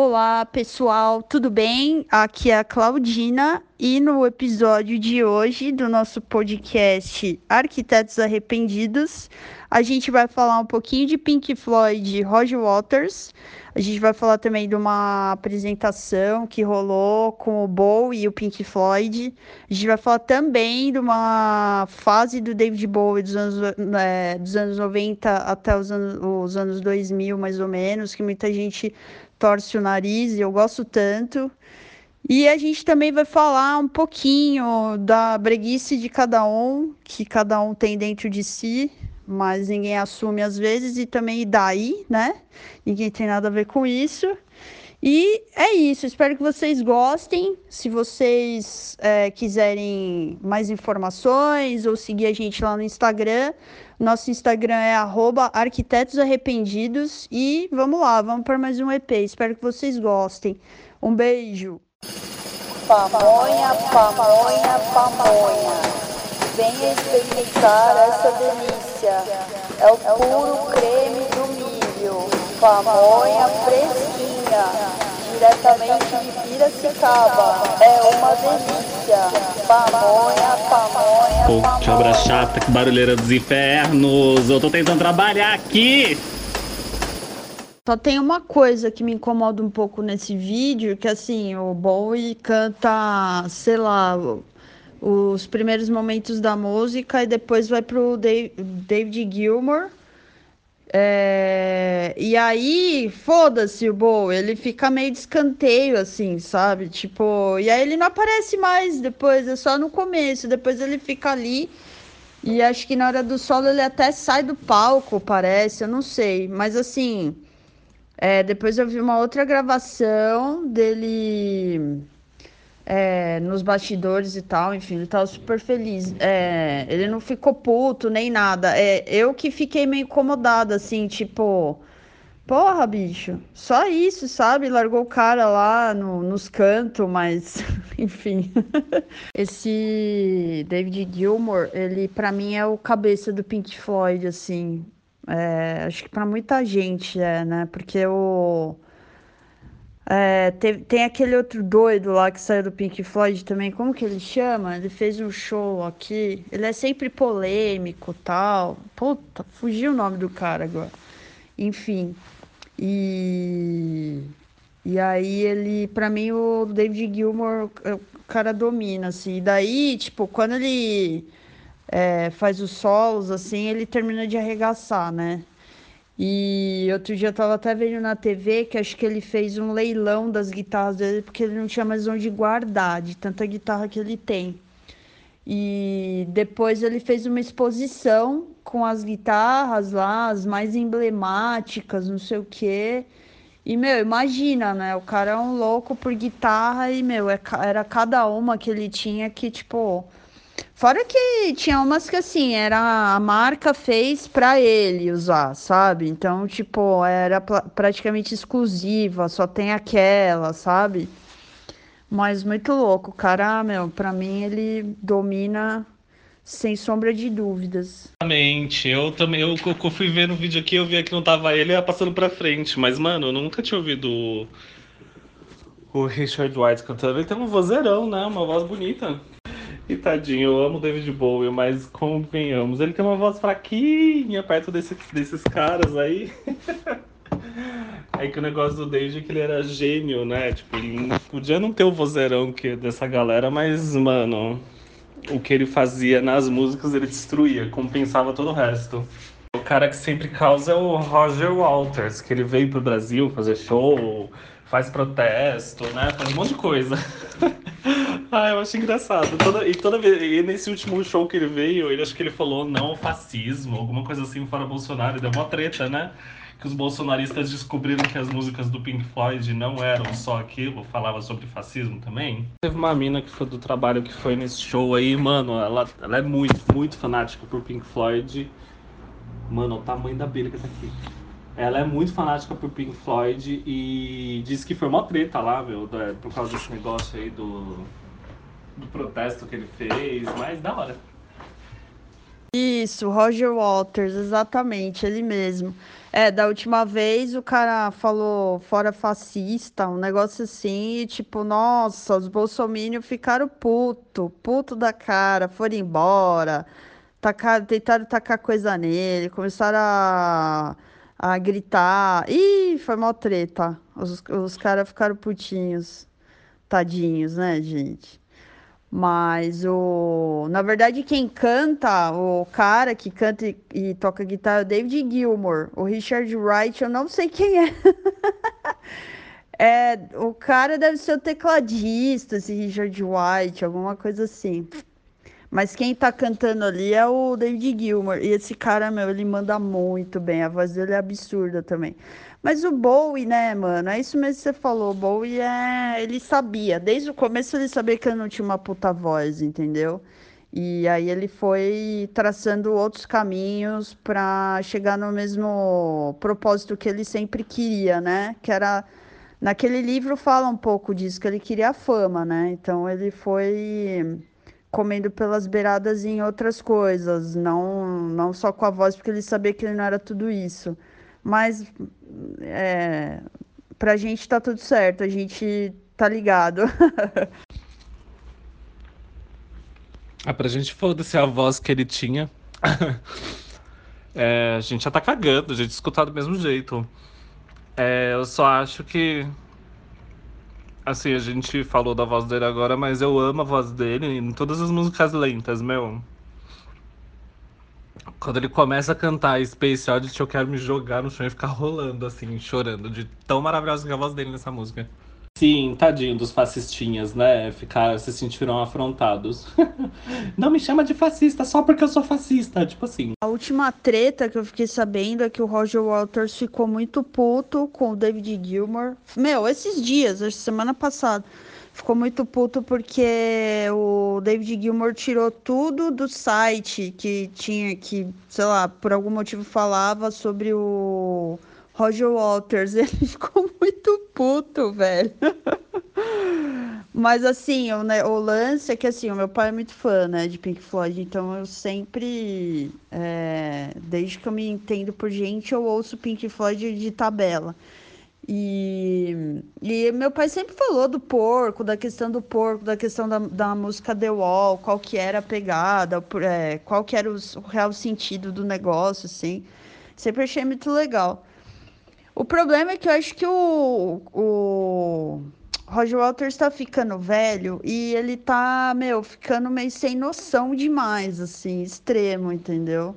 Olá, pessoal, tudo bem? Aqui é a Claudina e no episódio de hoje do nosso podcast Arquitetos Arrependidos, a gente vai falar um pouquinho de Pink Floyd e Roger Waters. A gente vai falar também de uma apresentação que rolou com o Bowie e o Pink Floyd. A gente vai falar também de uma fase do David Bowie dos anos, é, dos anos 90 até os anos, os anos 2000, mais ou menos, que muita gente torce o nariz e eu gosto tanto. E a gente também vai falar um pouquinho da breguice de cada um, que cada um tem dentro de si, mas ninguém assume às vezes, e também daí, né? Ninguém tem nada a ver com isso. E é isso, espero que vocês gostem. Se vocês é, quiserem mais informações ou seguir a gente lá no Instagram, nosso Instagram é arquitetosarrependidos. E vamos lá, vamos para mais um EP. Espero que vocês gostem. Um beijo. Pamonha, pamonha, pamonha. Venha experimentar essa delícia. É o puro creme do milho. Pamonha fresquinha, diretamente de Piracicaba. É uma delícia. Pamonha, pamonha, Pô, pamonha. que obra chata, que barulheira dos infernos. Eu tô tentando trabalhar aqui. Só tem uma coisa que me incomoda um pouco nesse vídeo, que assim, o Bowie canta, sei lá, os primeiros momentos da música e depois vai pro Dave- David Gilmour. É, E aí, foda-se o Bowie, ele fica meio de escanteio, assim, sabe? Tipo, e aí ele não aparece mais depois, é só no começo, depois ele fica ali. E acho que na hora do solo ele até sai do palco, parece, eu não sei. Mas assim, é, depois eu vi uma outra gravação dele é, nos bastidores e tal, enfim, ele tava super feliz. É, ele não ficou puto nem nada. É, eu que fiquei meio incomodada, assim, tipo, porra, bicho, só isso, sabe? Largou o cara lá no- nos cantos, mas enfim. Esse David Gilmour, ele pra mim é o cabeça do Pink Floyd, assim. É, acho que pra muita gente é, né? Porque o. É, tem aquele outro doido lá que saiu do Pink Floyd também, como que ele chama? Ele fez um show aqui. Ele é sempre polêmico tal. Puta, fugiu o nome do cara agora. Enfim. E. E aí ele, pra mim, o David Gilmour, o cara domina, assim. E daí, tipo, quando ele é, faz os solos, assim, ele termina de arregaçar, né? E outro dia eu tava até vendo na TV que acho que ele fez um leilão das guitarras dele porque ele não tinha mais onde guardar de tanta guitarra que ele tem. E depois ele fez uma exposição com as guitarras lá, as mais emblemáticas, não sei o quê. E, meu, imagina, né? O cara é um louco por guitarra e, meu, é era cada uma que ele tinha que, tipo. Fora que tinha umas que assim, era a marca fez pra ele usar, sabe? Então, tipo, era praticamente exclusiva, só tem aquela, sabe? Mas muito louco, cara, meu, pra mim ele domina sem sombra de dúvidas. Exatamente. Eu também, eu, eu fui ver no vídeo aqui, eu vi que não tava ele, ia passando pra frente. Mas, mano, eu nunca tinha ouvido o Richard White cantando. Ele tem um vozeirão, né? Uma voz bonita. E tadinho, eu amo David Bowie, mas convenhamos, ele tem uma voz fraquinha perto desse, desses caras aí. É que o negócio do David é que ele era gênio, né? Tipo, ele podia não ter o vozeirão que dessa galera, mas, mano, o que ele fazia nas músicas ele destruía, compensava todo o resto. O cara que sempre causa é o Roger Walters, que ele veio pro Brasil fazer show, faz protesto, né? Faz um monte de coisa. ah, eu acho engraçado. Toda, e toda vez, e nesse último show que ele veio, ele acho que ele falou não fascismo, alguma coisa assim fora Bolsonaro, deu uma treta, né? Que os bolsonaristas descobriram que as músicas do Pink Floyd não eram só aquilo, falava sobre fascismo também. Teve uma mina que foi do trabalho que foi nesse show aí, mano, ela, ela é muito, muito fanática por Pink Floyd. Mano, o tamanho da abelha que tá aqui. Ela é muito fanática por Pink Floyd e disse que foi uma treta lá, meu, da- por causa desse negócio aí do, do protesto que ele fez, mas da hora. Isso, Roger Waters, exatamente, ele mesmo. É, da última vez o cara falou fora fascista, um negócio assim, e tipo, nossa, os bolsominions ficaram puto, puto da cara, foram embora, tacar, tentaram tacar coisa nele, começaram a, a gritar. Ih, foi mó treta. Os, os caras ficaram putinhos, tadinhos, né, gente? Mas o. Na verdade, quem canta, o cara que canta e, e toca guitarra é o David Gilmour. O Richard Wright, eu não sei quem é. é. O cara deve ser o tecladista, esse Richard White, alguma coisa assim. Mas quem tá cantando ali é o David Gilmour. E esse cara, meu, ele manda muito bem. A voz dele é absurda também. Mas o Bowie, né, mano? É isso mesmo que você falou. O Bowie é. Ele sabia. Desde o começo ele sabia que ele não tinha uma puta voz, entendeu? E aí ele foi traçando outros caminhos para chegar no mesmo propósito que ele sempre queria, né? Que era. Naquele livro fala um pouco disso, que ele queria a fama, né? Então ele foi comendo pelas beiradas em outras coisas, não, não só com a voz, porque ele sabia que ele não era tudo isso. Mas é, pra gente tá tudo certo, a gente tá ligado. ah, pra gente foda-se a voz que ele tinha. é, a gente já tá cagando, a gente escutar do mesmo jeito. É, eu só acho que. Assim, a gente falou da voz dele agora, mas eu amo a voz dele em todas as músicas lentas, meu. Quando ele começa a cantar Space Oddity, eu quero me jogar no chão e ficar rolando, assim, chorando, de tão maravilhosa que é a voz dele nessa música. Sim, tadinho dos fascistinhas, né? Ficar, se sentiram afrontados. Não me chama de fascista só porque eu sou fascista, tipo assim. A última treta que eu fiquei sabendo é que o Roger Waters ficou muito puto com o David Gilmour. Meu, esses dias, semana passada ficou muito puto porque o David Gilmour tirou tudo do site que tinha, que, sei lá, por algum motivo falava sobre o Roger Waters. Ele ficou muito puto, velho. Mas assim, o, né, o, lance é que assim, o meu pai é muito fã, né, de Pink Floyd, então eu sempre, é, desde que eu me entendo por gente, eu ouço Pink Floyd de tabela. E, e meu pai sempre falou do porco, da questão do porco, da questão da, da música The Wall, qual que era a pegada, é, qual que era o, o real sentido do negócio, assim. Sempre achei muito legal. O problema é que eu acho que o, o Roger Waters está ficando velho e ele tá, meu, ficando meio sem noção demais, assim, extremo, entendeu?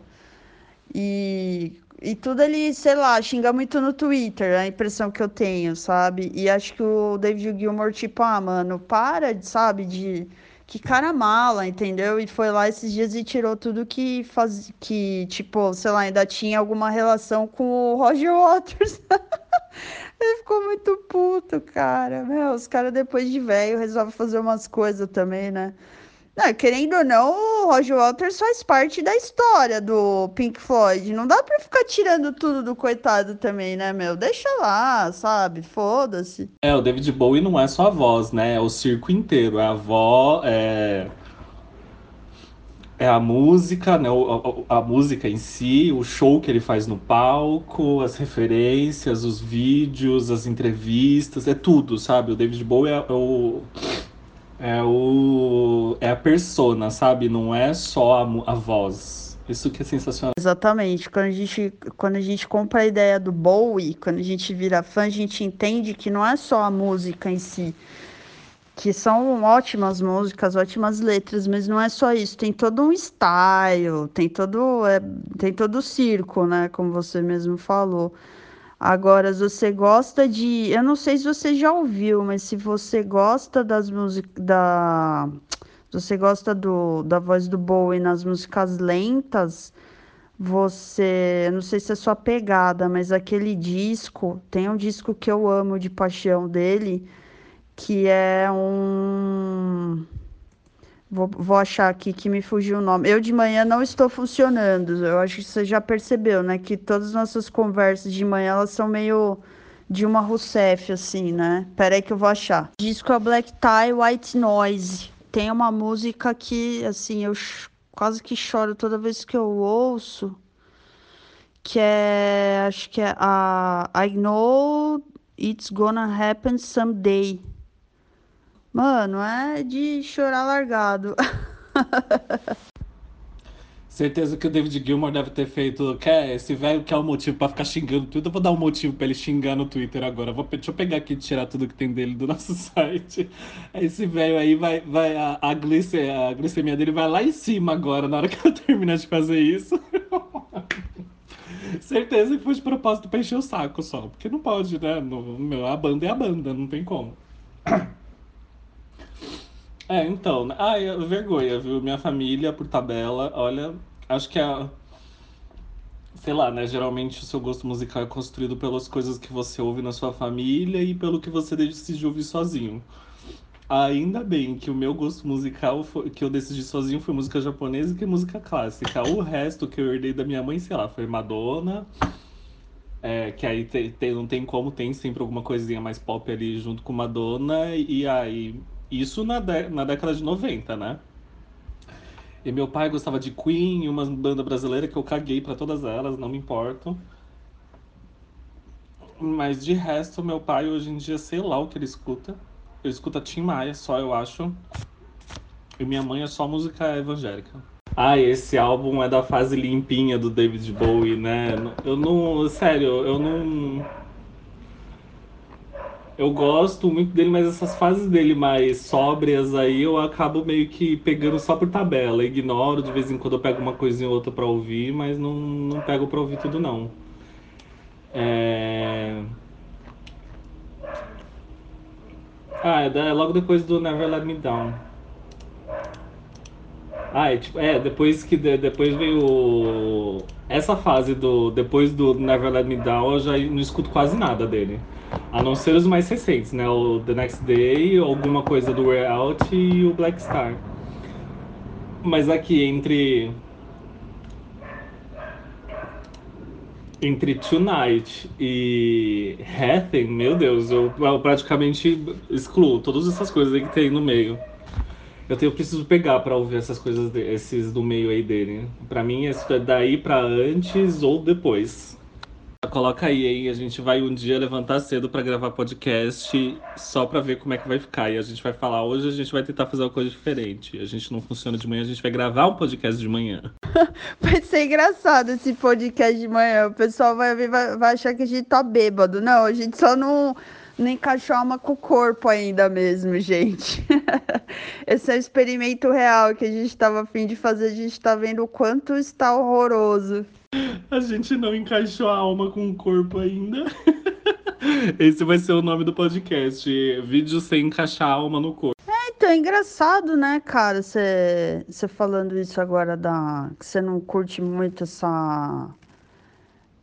E e tudo ele, sei lá, xinga muito no Twitter, a impressão que eu tenho, sabe? E acho que o David Gilmour, tipo, ah, mano, para, sabe, de. Que cara mala, entendeu? E foi lá esses dias e tirou tudo que faz, que, tipo, sei lá, ainda tinha alguma relação com o Roger Waters. Ele ficou muito puto, cara. Meu, os caras depois de velho resolvem fazer umas coisas também, né? Não, querendo ou não, o Roger Waters faz parte da história do Pink Floyd. Não dá pra ficar tirando tudo do coitado também, né, meu? Deixa lá, sabe? Foda-se. É, o David Bowie não é só a voz, né? É o circo inteiro. É a voz, é. É a música, né? A, a, a música em si, o show que ele faz no palco, as referências, os vídeos, as entrevistas, é tudo, sabe? O David Bowie é, é o é o é a persona, sabe? Não é só a, a voz. Isso que é sensacional. Exatamente. Quando a gente quando a gente compra a ideia do Bowie, quando a gente vira fã, a gente entende que não é só a música em si, que são ótimas músicas, ótimas letras, mas não é só isso. Tem todo um style, tem todo é, tem todo o circo, né? Como você mesmo falou. Agora, se você gosta de. Eu não sei se você já ouviu, mas se você gosta das músicas. Da... Você gosta do, da voz do Bowie nas músicas lentas, você. Eu não sei se é sua pegada, mas aquele disco. Tem um disco que eu amo de paixão dele, que é um. Vou, vou achar aqui que me fugiu o nome. Eu de manhã não estou funcionando. Eu acho que você já percebeu, né? Que todas as nossas conversas de manhã elas são meio de uma Rousseff, assim, né? Pera aí que eu vou achar. Disco é Black Tie White Noise. Tem uma música que, assim, eu quase que choro toda vez que eu ouço, que é, acho que é a I Know It's Gonna Happen Someday. Mano, é de chorar largado. Certeza que o David Gilmour deve ter feito. Quer, esse velho quer um motivo pra ficar xingando tudo. Eu vou dar um motivo pra ele xingar no Twitter agora. Vou, deixa eu pegar aqui e tirar tudo que tem dele do nosso site. Esse velho aí vai. vai a, a, glicemia, a glicemia dele vai lá em cima agora, na hora que eu terminar de fazer isso. Certeza que foi de propósito pra encher o saco só. Porque não pode, né? No, meu, a banda é a banda, não tem como. É, então. Ai, vergonha, viu? Minha família, por tabela, olha, acho que é. Sei lá, né? Geralmente o seu gosto musical é construído pelas coisas que você ouve na sua família e pelo que você decide ouvir sozinho. Ainda bem que o meu gosto musical foi, que eu decidi sozinho foi música japonesa e música clássica. O resto que eu herdei da minha mãe, sei lá, foi Madonna. É, que aí tem, tem, não tem como, tem sempre alguma coisinha mais pop ali junto com Madonna. E aí, isso na, de, na década de 90, né? E meu pai gostava de Queen, uma banda brasileira que eu caguei para todas elas, não me importo. Mas de resto, meu pai hoje em dia, sei lá o que ele escuta. Eu escuto Tim Maia só, eu acho. E minha mãe é só música evangélica. Ah, esse álbum é da fase limpinha do David Bowie, né? Eu não. Sério, eu não. Eu gosto muito dele, mas essas fases dele mais sóbrias aí eu acabo meio que pegando só por tabela. Ignoro, de vez em quando eu pego uma coisinha ou outra pra ouvir, mas não, não pego pra ouvir tudo não. É. Ah, é, é logo depois do Never Let Me Down. Ah, é, tipo, é depois que depois veio essa fase do depois do Never Let Me Down, eu já não escuto quase nada dele. A não ser os mais recentes, né? O The Next Day, alguma coisa do Wear Out e o Black Star. Mas aqui entre entre Tonight e Hathen, meu Deus, eu, eu, praticamente excluo todas essas coisas que tem no meio. Eu, tenho, eu preciso pegar para ouvir essas coisas, de, esses do meio aí dele. Para mim, isso é daí para antes ou depois. Coloca aí, hein? A gente vai um dia levantar cedo para gravar podcast só para ver como é que vai ficar. E a gente vai falar hoje, a gente vai tentar fazer uma coisa diferente. A gente não funciona de manhã, a gente vai gravar um podcast de manhã. vai ser engraçado esse podcast de manhã. O pessoal vai, vai, vai achar que a gente tá bêbado. Não, a gente só não, não encaixou com o corpo ainda mesmo, gente. esse é o experimento real que a gente tava afim de fazer. A gente tá vendo o quanto está horroroso. A gente não encaixou a alma com o corpo ainda. Esse vai ser o nome do podcast. Vídeo sem encaixar a alma no corpo. É, então, é engraçado, né, cara? Você falando isso agora da. Que você não curte muito essa.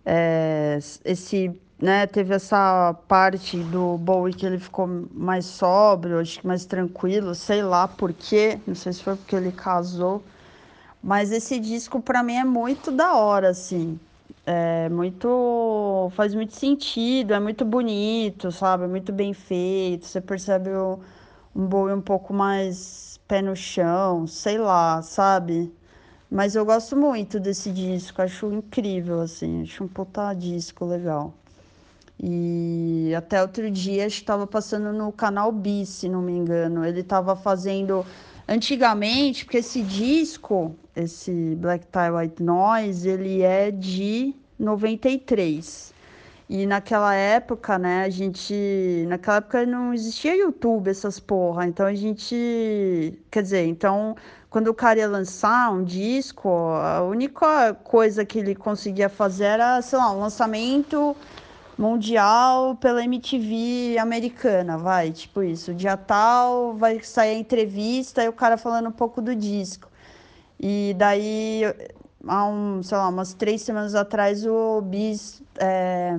É, esse. Né, teve essa parte do Bowie que ele ficou mais sóbrio, acho que mais tranquilo, sei lá por quê. Não sei se foi porque ele casou. Mas esse disco para mim é muito da hora, assim. É muito. faz muito sentido, é muito bonito, sabe? É muito bem feito. Você percebe o, um boi um pouco mais pé no chão, sei lá, sabe? Mas eu gosto muito desse disco, acho incrível, assim, acho um puta disco legal. E até outro dia estava passando no canal B, se não me engano. Ele estava fazendo Antigamente, porque esse disco, esse Black Tie White Noise, ele é de 93. E naquela época, né, a gente. Naquela época não existia YouTube, essas porra. Então a gente. Quer dizer, então, quando o cara ia lançar um disco, a única coisa que ele conseguia fazer era, sei lá, um lançamento mundial pela MTV americana, vai, tipo isso. Dia tal, vai sair a entrevista e o cara falando um pouco do disco. E daí, há um, sei lá, umas três semanas atrás, o Bis é,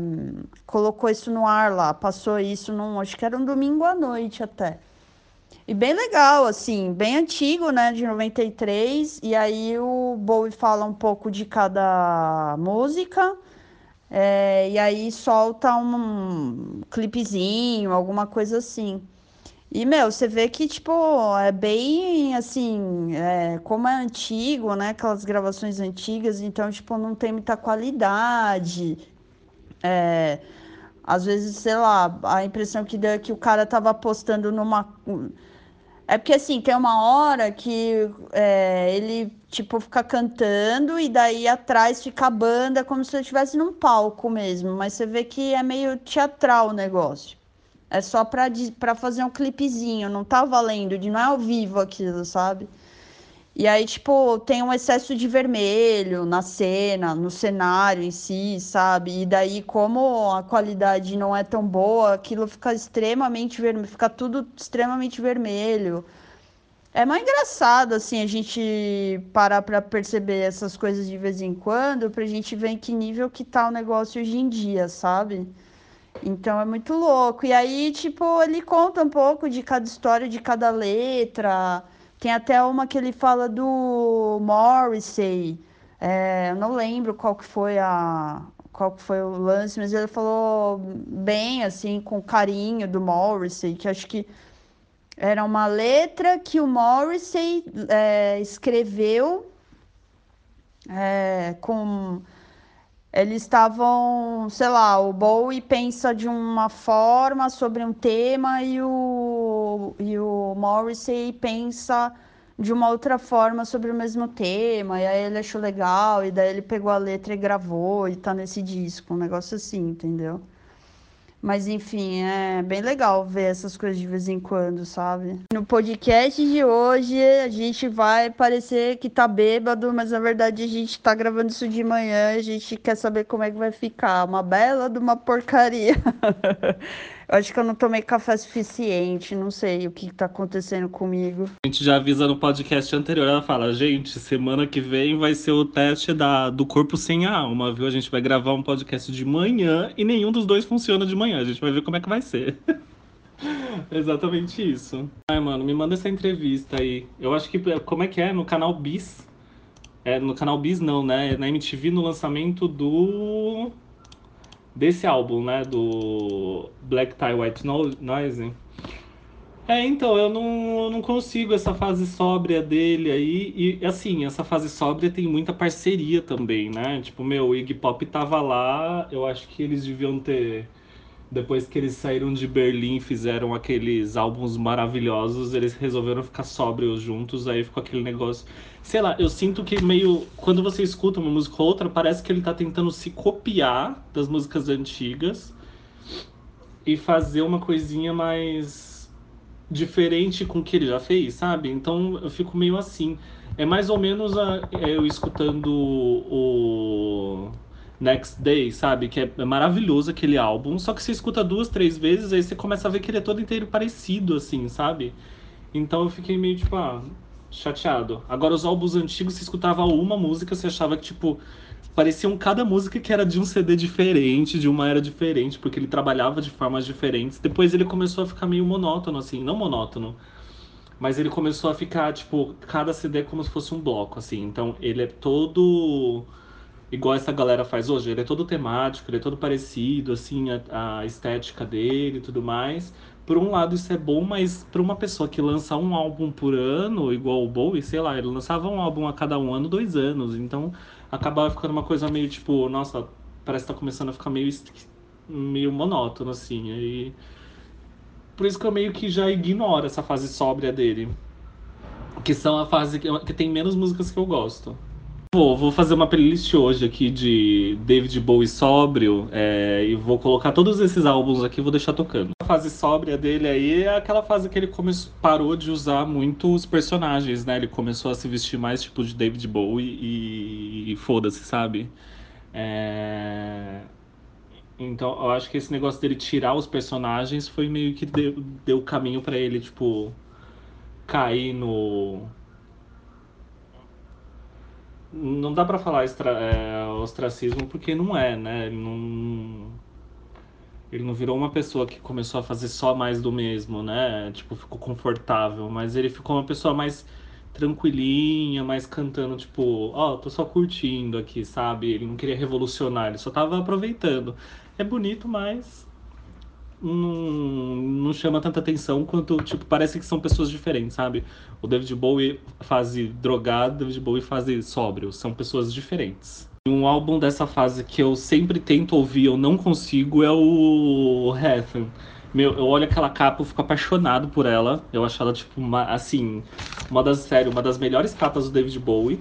colocou isso no ar lá, passou isso num, acho que era um domingo à noite até. E bem legal, assim, bem antigo, né, de 93. E aí o Bowie fala um pouco de cada música é, e aí solta um clipezinho, alguma coisa assim. E, meu, você vê que, tipo, é bem assim, é, como é antigo, né? Aquelas gravações antigas, então, tipo, não tem muita qualidade. É, às vezes, sei lá, a impressão que deu é que o cara tava apostando numa. É porque assim, tem uma hora que é, ele, tipo, fica cantando e daí atrás fica a banda como se ele estivesse num palco mesmo. Mas você vê que é meio teatral o negócio. É só pra, pra fazer um clipezinho, não tá valendo, não é ao vivo aquilo, sabe? E aí, tipo, tem um excesso de vermelho na cena, no cenário em si, sabe? E daí, como a qualidade não é tão boa, aquilo fica extremamente vermelho, fica tudo extremamente vermelho. É mais engraçado, assim, a gente parar pra perceber essas coisas de vez em quando, pra gente ver em que nível que tá o negócio hoje em dia, sabe? Então é muito louco. E aí, tipo, ele conta um pouco de cada história, de cada letra. Tem até uma que ele fala do Morrissey. É, eu não lembro qual que foi a qual que foi o lance, mas ele falou bem assim, com carinho do Morrissey, que acho que era uma letra que o Morrissey é, escreveu é, com eles estavam, sei lá, o Bowie pensa de uma forma sobre um tema e o, e o Morrissey pensa de uma outra forma sobre o mesmo tema, e aí ele achou legal, e daí ele pegou a letra e gravou, e tá nesse disco, um negócio assim, entendeu? Mas enfim, é bem legal ver essas coisas de vez em quando, sabe? No podcast de hoje, a gente vai parecer que tá bêbado, mas na verdade a gente tá gravando isso de manhã, a gente quer saber como é que vai ficar. Uma bela de uma porcaria. Eu acho que eu não tomei café suficiente, não sei o que está acontecendo comigo. A gente já avisa no podcast anterior, ela fala, gente, semana que vem vai ser o teste da, do corpo sem a alma, viu? A gente vai gravar um podcast de manhã e nenhum dos dois funciona de manhã. A gente vai ver como é que vai ser. Exatamente isso. Ai, mano, me manda essa entrevista aí. Eu acho que, como é que é? No canal Bis. É, no canal Bis não, né? É na MTV no lançamento do desse álbum, né, do Black Tie White Noise. É, então, eu não, eu não consigo essa fase sóbria dele aí. E, assim, essa fase sóbria tem muita parceria também, né? Tipo, meu, o Iggy Pop tava lá, eu acho que eles deviam ter depois que eles saíram de Berlim e fizeram aqueles álbuns maravilhosos, eles resolveram ficar sóbrios juntos, aí ficou aquele negócio. Sei lá, eu sinto que meio. Quando você escuta uma música ou outra, parece que ele tá tentando se copiar das músicas antigas e fazer uma coisinha mais diferente com o que ele já fez, sabe? Então eu fico meio assim. É mais ou menos a, eu escutando o Next Day, sabe? Que é maravilhoso aquele álbum. Só que você escuta duas, três vezes, aí você começa a ver que ele é todo inteiro parecido, assim, sabe? Então eu fiquei meio, tipo, ah, chateado. Agora, os álbuns antigos, você escutava uma música, você achava que, tipo, pareciam cada música que era de um CD diferente, de uma era diferente, porque ele trabalhava de formas diferentes. Depois ele começou a ficar meio monótono, assim, não monótono. Mas ele começou a ficar, tipo, cada CD é como se fosse um bloco, assim. Então ele é todo igual essa galera faz hoje. Ele é todo temático, ele é todo parecido, assim, a, a estética dele e tudo mais. Por um lado, isso é bom, mas para uma pessoa que lança um álbum por ano, igual o Bowie, sei lá, ele lançava um álbum a cada um ano, dois anos. Então acabava ficando uma coisa meio tipo, nossa, parece que tá começando a ficar meio, meio monótono, assim. E... Por isso que eu meio que já ignoro essa fase sóbria dele. Que são a fase que, que tem menos músicas que eu gosto. Vou, vou fazer uma playlist hoje aqui de David Bowie sóbrio é, e vou colocar todos esses álbuns aqui vou deixar tocando. A fase sóbria dele aí é aquela fase que ele começou, parou de usar muito os personagens, né? Ele começou a se vestir mais tipo de David Bowie e, e foda-se, sabe? É... Então eu acho que esse negócio dele tirar os personagens foi meio que deu, deu caminho para ele, tipo, cair no não dá para falar extra, é, ostracismo porque não é, né? Ele não, ele não virou uma pessoa que começou a fazer só mais do mesmo, né? Tipo, ficou confortável, mas ele ficou uma pessoa mais tranquilinha, mais cantando, tipo, ó, oh, tô só curtindo aqui, sabe? Ele não queria revolucionar, ele só tava aproveitando. É bonito, mas não, não chama tanta atenção quanto, tipo, parece que são pessoas diferentes, sabe? O David Bowie fase drogado, David Bowie fase sóbrio, são pessoas diferentes. Um álbum dessa fase que eu sempre tento ouvir, eu não consigo, é o Heaven. Meu, eu olho aquela capa, eu fico apaixonado por ela. Eu acho ela, tipo, uma, assim, uma das, sério, uma das melhores capas do David Bowie.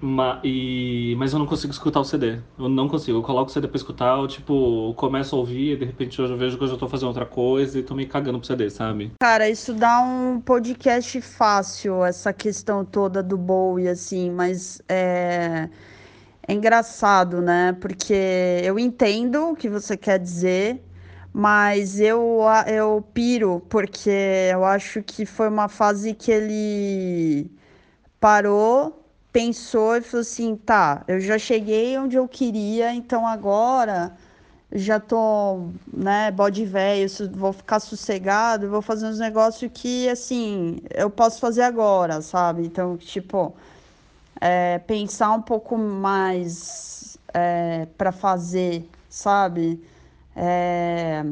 Ma, e, mas eu não consigo escutar o CD. Eu não consigo. Eu coloco o CD pra escutar, eu, tipo, começo a ouvir, e de repente eu vejo que eu já tô fazendo outra coisa e tô me cagando pro CD, sabe? Cara, isso dá um podcast fácil, essa questão toda do Bowie, assim, mas é. É engraçado, né? Porque eu entendo o que você quer dizer, mas eu, eu piro, porque eu acho que foi uma fase que ele parou pensou e falou assim: tá, eu já cheguei onde eu queria, então agora já tô, né, bode velho, vou ficar sossegado, vou fazer uns negócios que, assim, eu posso fazer agora, sabe? Então, tipo, é, pensar um pouco mais é, para fazer, sabe? É,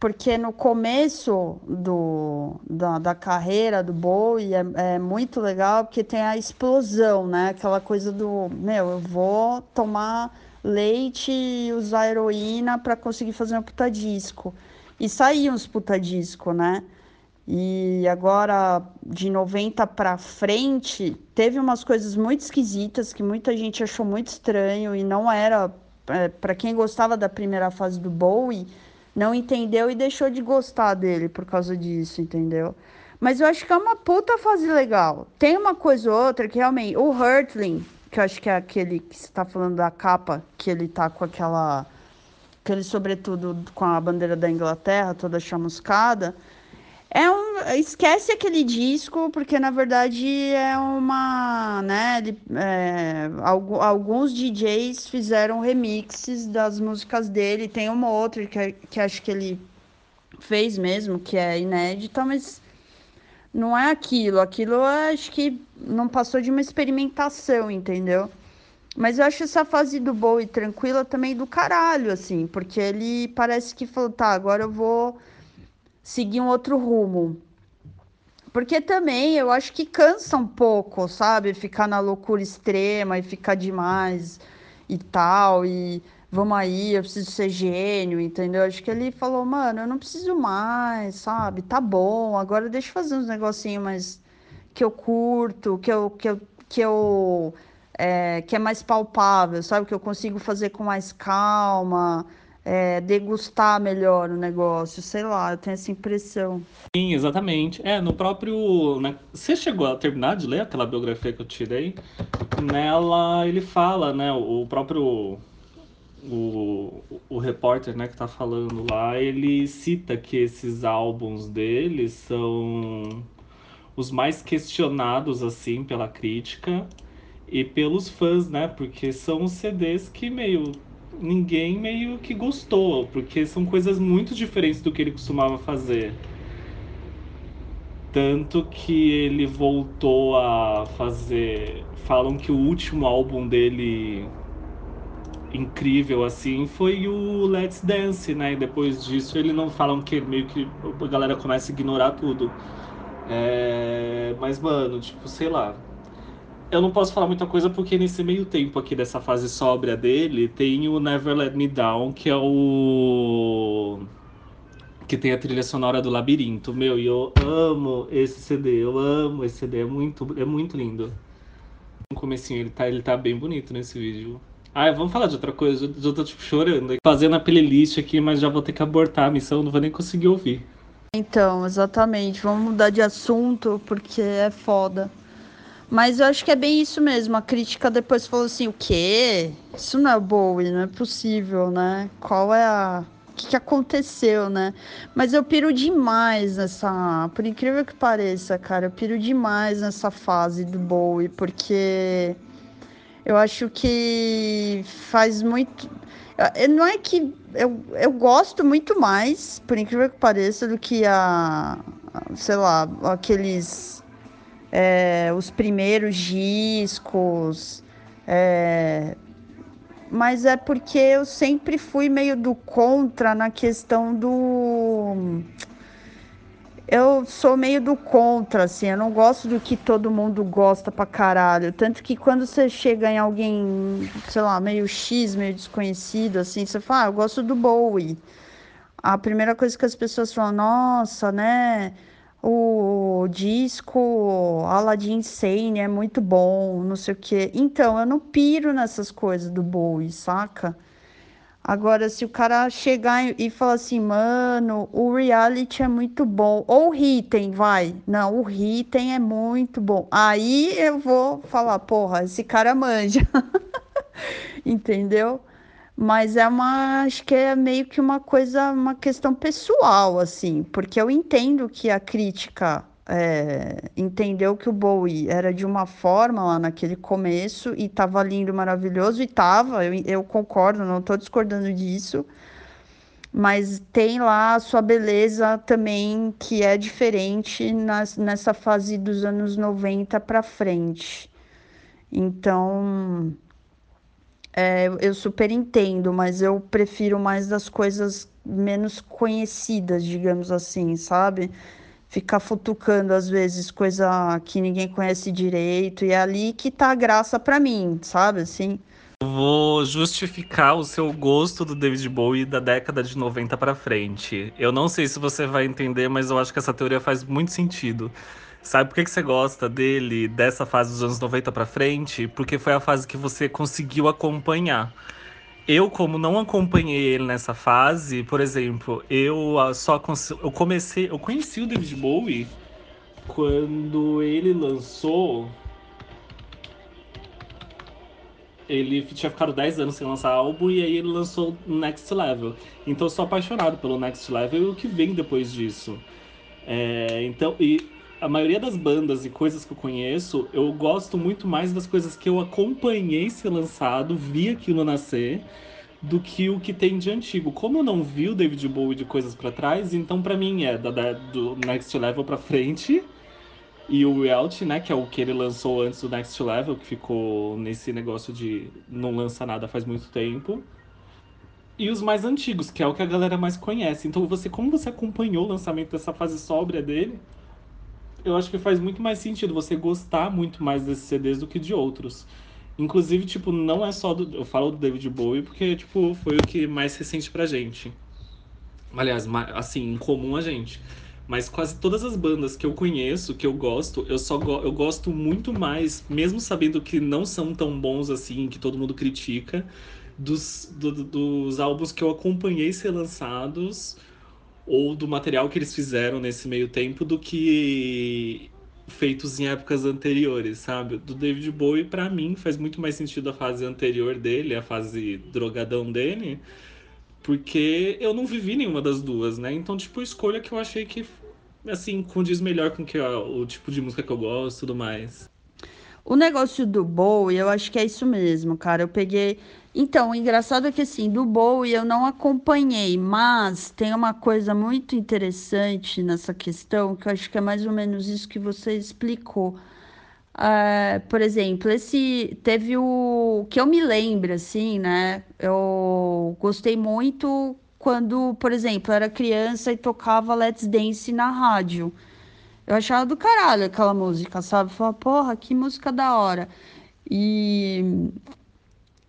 porque no começo do, da, da carreira do Bowie é, é, muito legal porque tem a explosão, né? Aquela coisa do, meu, eu vou tomar leite e usar heroína para conseguir fazer um puta disco. E saíam uns puta disco, né? E agora, de 90 para frente, teve umas coisas muito esquisitas que muita gente achou muito estranho e não era. É, para quem gostava da primeira fase do Bowie não entendeu e deixou de gostar dele por causa disso, entendeu? Mas eu acho que é uma puta fase legal. Tem uma coisa ou outra que realmente. O Hurtling, que eu acho que é aquele que você tá falando da capa, que ele tá com aquela. aquele sobretudo com a bandeira da Inglaterra toda chamuscada. É um, esquece aquele disco, porque na verdade é uma, né, é, alguns DJs fizeram remixes das músicas dele, tem uma outra que, que acho que ele fez mesmo, que é inédita, mas não é aquilo, aquilo acho que não passou de uma experimentação, entendeu? Mas eu acho essa fase do Bowie tranquila também do caralho, assim, porque ele parece que falou, tá, agora eu vou seguir um outro rumo. Porque também eu acho que cansa um pouco, sabe? Ficar na loucura extrema e ficar demais e tal. E vamos aí, eu preciso ser gênio, entendeu? Acho que ele falou, mano, eu não preciso mais, sabe? Tá bom, agora deixa eu fazer uns negocinhos mais que eu curto, que eu, que eu, que eu é, que é mais palpável, sabe? Que eu consigo fazer com mais calma é, degustar melhor o negócio, sei lá, eu tenho essa impressão. Sim, exatamente. É, no próprio. Né, você chegou a terminar de ler aquela biografia que eu tirei? Nela ele fala, né? O próprio. O, o repórter né, que tá falando lá, ele cita que esses álbuns dele são os mais questionados assim pela crítica e pelos fãs, né? Porque são CDs que meio ninguém meio que gostou, porque são coisas muito diferentes do que ele costumava fazer. Tanto que ele voltou a fazer. Falam que o último álbum dele incrível assim foi o Let's Dance, né? E depois disso ele não falam que meio que a galera começa a ignorar tudo. É... Mas, mano, tipo, sei lá eu não posso falar muita coisa porque nesse meio tempo aqui dessa fase sóbria dele tem o Never Let Me Down, que é o. que tem a trilha sonora do Labirinto. Meu, e eu amo esse CD, eu amo esse CD, é muito, é muito lindo. No comecinho ele tá, ele tá bem bonito nesse vídeo. Ah, vamos falar de outra coisa, já tô tipo chorando. Fazendo a playlist aqui, mas já vou ter que abortar a missão, não vou nem conseguir ouvir. Então, exatamente. Vamos mudar de assunto porque é foda. Mas eu acho que é bem isso mesmo. A crítica depois falou assim: o quê? Isso não é Bowie, não é possível, né? Qual é a. O que, que aconteceu, né? Mas eu piro demais nessa. Por incrível que pareça, cara, eu piro demais nessa fase do Bowie, porque eu acho que faz muito. Não é que. Eu, eu gosto muito mais, por incrível que pareça, do que a. Sei lá, aqueles é, os primeiros discos, é, mas é porque eu sempre fui meio do contra na questão do. Eu sou meio do contra, assim, eu não gosto do que todo mundo gosta pra caralho. Tanto que quando você chega em alguém, sei lá, meio X, meio desconhecido, assim, você fala, ah, eu gosto do Bowie. A primeira coisa que as pessoas falam, nossa, né? O disco Aladdin Sane é muito bom, não sei o quê. Então, eu não piro nessas coisas do Bowie, saca? Agora, se o cara chegar e falar assim, mano, o reality é muito bom, ou o Ritten, vai. Não, o Ritten é muito bom. Aí eu vou falar, porra, esse cara manja. Entendeu? Mas é uma, acho que é meio que uma coisa, uma questão pessoal, assim, porque eu entendo que a crítica é, entendeu que o Bowie era de uma forma lá naquele começo e estava lindo, maravilhoso, e estava, eu, eu concordo, não estou discordando disso, mas tem lá a sua beleza também, que é diferente nas, nessa fase dos anos 90 para frente. Então, é, eu super entendo, mas eu prefiro mais das coisas menos conhecidas, digamos assim, sabe? Ficar futucando às vezes coisa que ninguém conhece direito, e é ali que tá a graça para mim, sabe? Assim. Vou justificar o seu gosto do David Bowie da década de 90 para frente. Eu não sei se você vai entender, mas eu acho que essa teoria faz muito sentido. Sabe por que, que você gosta dele, dessa fase dos anos 90 pra frente? Porque foi a fase que você conseguiu acompanhar. Eu, como não acompanhei ele nessa fase, por exemplo, eu ah, só eu comecei, eu conheci o David Bowie quando ele lançou ele tinha ficado 10 anos sem lançar álbum e aí ele lançou Next Level. Então eu sou apaixonado pelo Next Level e o que vem depois disso. É, então, e a maioria das bandas e coisas que eu conheço, eu gosto muito mais das coisas que eu acompanhei ser lançado, vi aquilo nascer, do que o que tem de antigo. Como eu não vi o David Bowie de coisas para trás, então para mim é da, da, do Next Level para frente. E o Reality, né, que é o que ele lançou antes do Next Level, que ficou nesse negócio de não lança nada faz muito tempo. E os mais antigos, que é o que a galera mais conhece. Então você, como você acompanhou o lançamento dessa fase sóbria dele, eu acho que faz muito mais sentido você gostar muito mais desses CDs do que de outros. Inclusive, tipo, não é só do. Eu falo do David Bowie porque, tipo, foi o que mais recente pra gente. Aliás, assim, em comum a gente. Mas quase todas as bandas que eu conheço, que eu gosto, eu só go eu gosto muito mais, mesmo sabendo que não são tão bons assim, que todo mundo critica, dos, do, dos álbuns que eu acompanhei ser lançados ou do material que eles fizeram nesse meio tempo do que feitos em épocas anteriores, sabe? Do David Bowie, para mim, faz muito mais sentido a fase anterior dele, a fase drogadão dele, porque eu não vivi nenhuma das duas, né? Então, tipo, escolha que eu achei que, assim, condiz melhor com que, o tipo de música que eu gosto e tudo mais. O negócio do Bowie, eu acho que é isso mesmo, cara. Eu peguei então, o engraçado é que assim, do Bowie eu não acompanhei, mas tem uma coisa muito interessante nessa questão, que eu acho que é mais ou menos isso que você explicou. Uh, por exemplo, esse teve o que eu me lembro, assim, né? Eu gostei muito quando, por exemplo, era criança e tocava Let's Dance na rádio. Eu achava do caralho aquela música, sabe? Falava, porra, que música da hora. E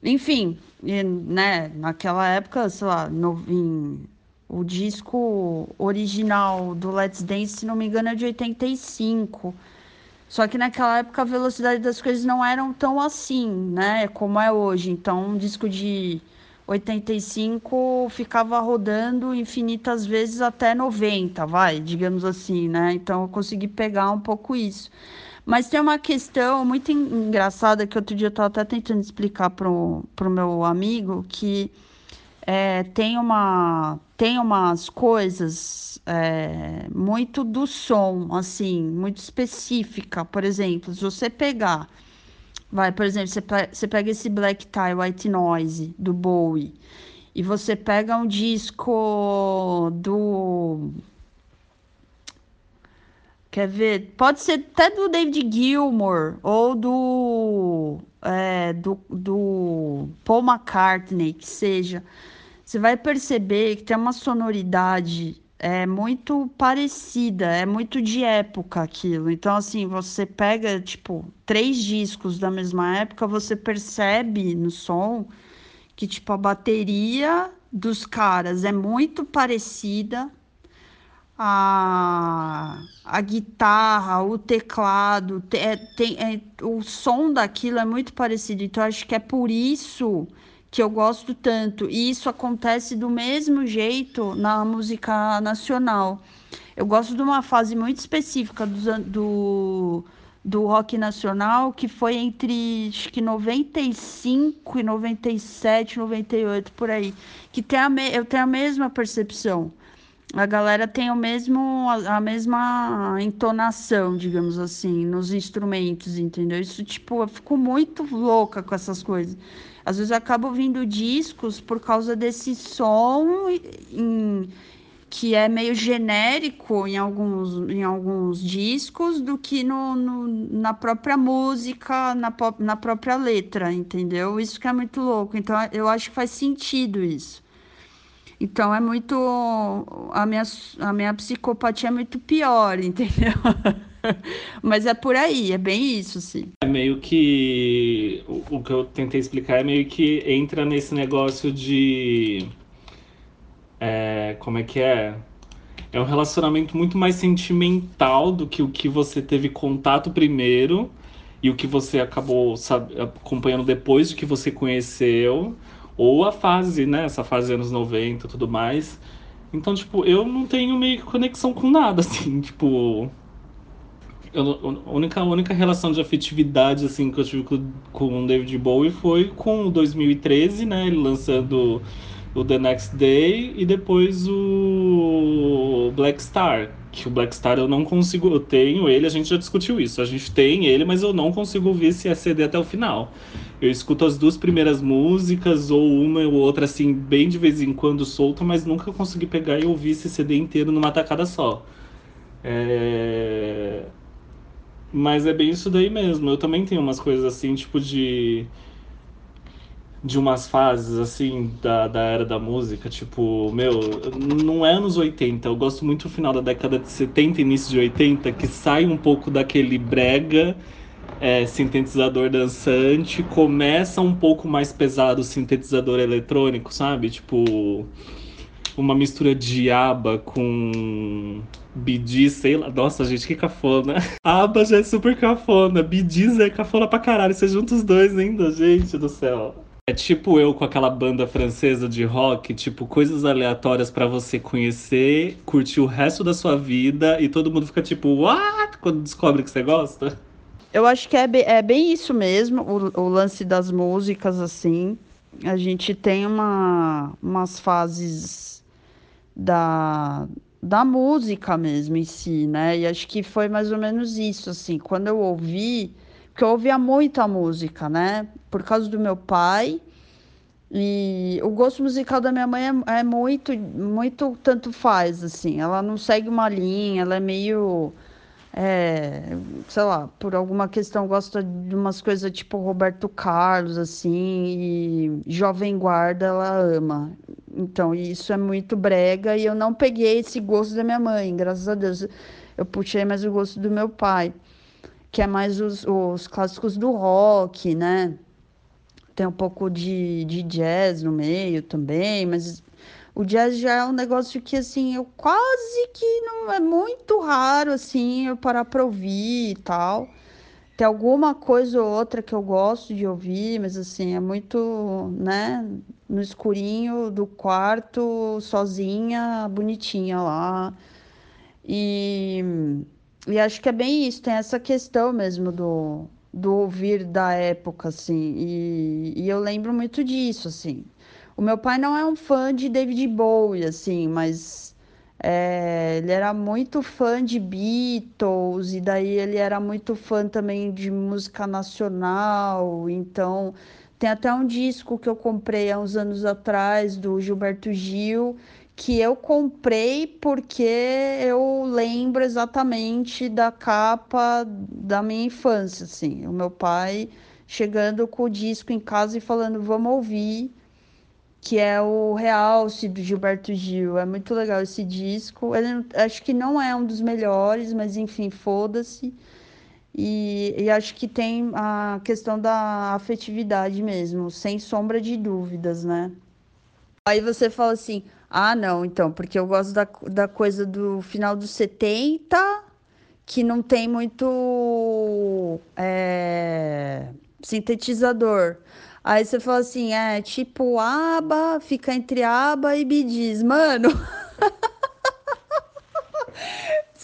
enfim, e, né, naquela época, sei lá, no, em, o disco original do Let's Dance, se não me engano, é de 85. Só que naquela época a velocidade das coisas não eram tão assim, né, como é hoje. Então, um disco de 85 ficava rodando infinitas vezes até 90, vai, digamos assim, né? Então eu consegui pegar um pouco isso. Mas tem uma questão muito engraçada que outro dia eu estava até tentando explicar para o meu amigo que é, tem, uma, tem umas coisas é, muito do som, assim, muito específica. Por exemplo, se você pegar, vai, por exemplo, você, você pega esse Black Tie White Noise do Bowie e você pega um disco do Quer ver? Pode ser até do David Gilmour ou do, é, do, do Paul McCartney, que seja. Você vai perceber que tem uma sonoridade é muito parecida, é muito de época aquilo. Então, assim, você pega, tipo, três discos da mesma época, você percebe no som que, tipo, a bateria dos caras é muito parecida a, a guitarra, o teclado, é, tem, é, o som daquilo é muito parecido. Então, acho que é por isso que eu gosto tanto. E isso acontece do mesmo jeito na música nacional. Eu gosto de uma fase muito específica do, do, do rock nacional, que foi entre acho que 95 e 97, 98, por aí. Que tem a me, eu tenho a mesma percepção a galera tem o mesmo, a, a, mesma entonação, digamos assim, nos instrumentos, entendeu? Isso, tipo, eu fico muito louca com essas coisas. Às vezes eu acabo ouvindo discos por causa desse som em, que é meio genérico em alguns, em alguns discos do que no, no na própria música, na, na própria letra, entendeu? Isso que é muito louco. Então, eu acho que faz sentido isso. Então é muito. A minha, a minha psicopatia é muito pior, entendeu? Mas é por aí, é bem isso, sim. É meio que. O, o que eu tentei explicar é meio que entra nesse negócio de. É, como é que é? É um relacionamento muito mais sentimental do que o que você teve contato primeiro e o que você acabou sabe, acompanhando depois do que você conheceu. Ou a fase, né? Essa fase anos 90 e tudo mais. Então, tipo, eu não tenho meio que conexão com nada, assim, tipo. Eu, a, única, a única relação de afetividade, assim, que eu tive com, com o David Bowie foi com 2013, né? Ele lançando o The Next Day e depois o Black Star. Que o Black Star eu não consigo. Eu tenho ele, a gente já discutiu isso. A gente tem ele, mas eu não consigo ouvir esse CD até o final. Eu escuto as duas primeiras músicas, ou uma ou outra, assim, bem de vez em quando solta, mas nunca consegui pegar e ouvir esse CD inteiro numa tacada só. É... Mas é bem isso daí mesmo. Eu também tenho umas coisas assim, tipo de de umas fases, assim, da, da era da música, tipo, meu, não é anos 80, eu gosto muito do final da década de 70 início de 80, que sai um pouco daquele brega é, sintetizador dançante, começa um pouco mais pesado o sintetizador eletrônico, sabe? Tipo, uma mistura de aba com Bidis, sei lá. Nossa, gente, que cafona. Aba já é super cafona. Bidis é cafona pra caralho. Você junta os dois ainda, gente do céu. É tipo eu com aquela banda francesa de rock, tipo, coisas aleatórias para você conhecer, curtir o resto da sua vida e todo mundo fica tipo, what? Quando descobre que você gosta. Eu acho que é, bem, é bem isso mesmo, o, o, lance das músicas, assim. A gente tem uma, umas fases da, da música mesmo em si, né? E acho que foi mais ou menos isso, assim. Quando eu ouvi porque eu ouvia muita música, né? Por causa do meu pai. E o gosto musical da minha mãe é, é muito, muito tanto faz, assim. Ela não segue uma linha, ela é meio. É, sei lá, por alguma questão gosta de umas coisas tipo Roberto Carlos, assim, e Jovem Guarda ela ama. Então, isso é muito brega e eu não peguei esse gosto da minha mãe, graças a Deus. Eu puxei mais o gosto do meu pai que é mais os, os clássicos do rock, né? Tem um pouco de, de jazz no meio também, mas o jazz já é um negócio que, assim, eu quase que não é muito raro, assim, eu parar para ouvir e tal. Tem alguma coisa ou outra que eu gosto de ouvir, mas, assim, é muito, né, no escurinho do quarto, sozinha, bonitinha lá. E e acho que é bem isso, tem essa questão mesmo do, do ouvir da época, assim. E, e eu lembro muito disso, assim. O meu pai não é um fã de David Bowie, assim, mas é, ele era muito fã de Beatles, e daí ele era muito fã também de música nacional. Então, tem até um disco que eu comprei há uns anos atrás, do Gilberto Gil, que eu comprei porque eu lembro exatamente da capa da minha infância, assim. O meu pai chegando com o disco em casa e falando, vamos ouvir, que é o Realce do Gilberto Gil. É muito legal esse disco. Ele, acho que não é um dos melhores, mas enfim, foda-se. E, e acho que tem a questão da afetividade mesmo, sem sombra de dúvidas, né? Aí você fala assim, ah, não, então, porque eu gosto da, da coisa do final dos 70, que não tem muito é, sintetizador. Aí você fala assim, é tipo aba, fica entre aba e bidiz. Mano,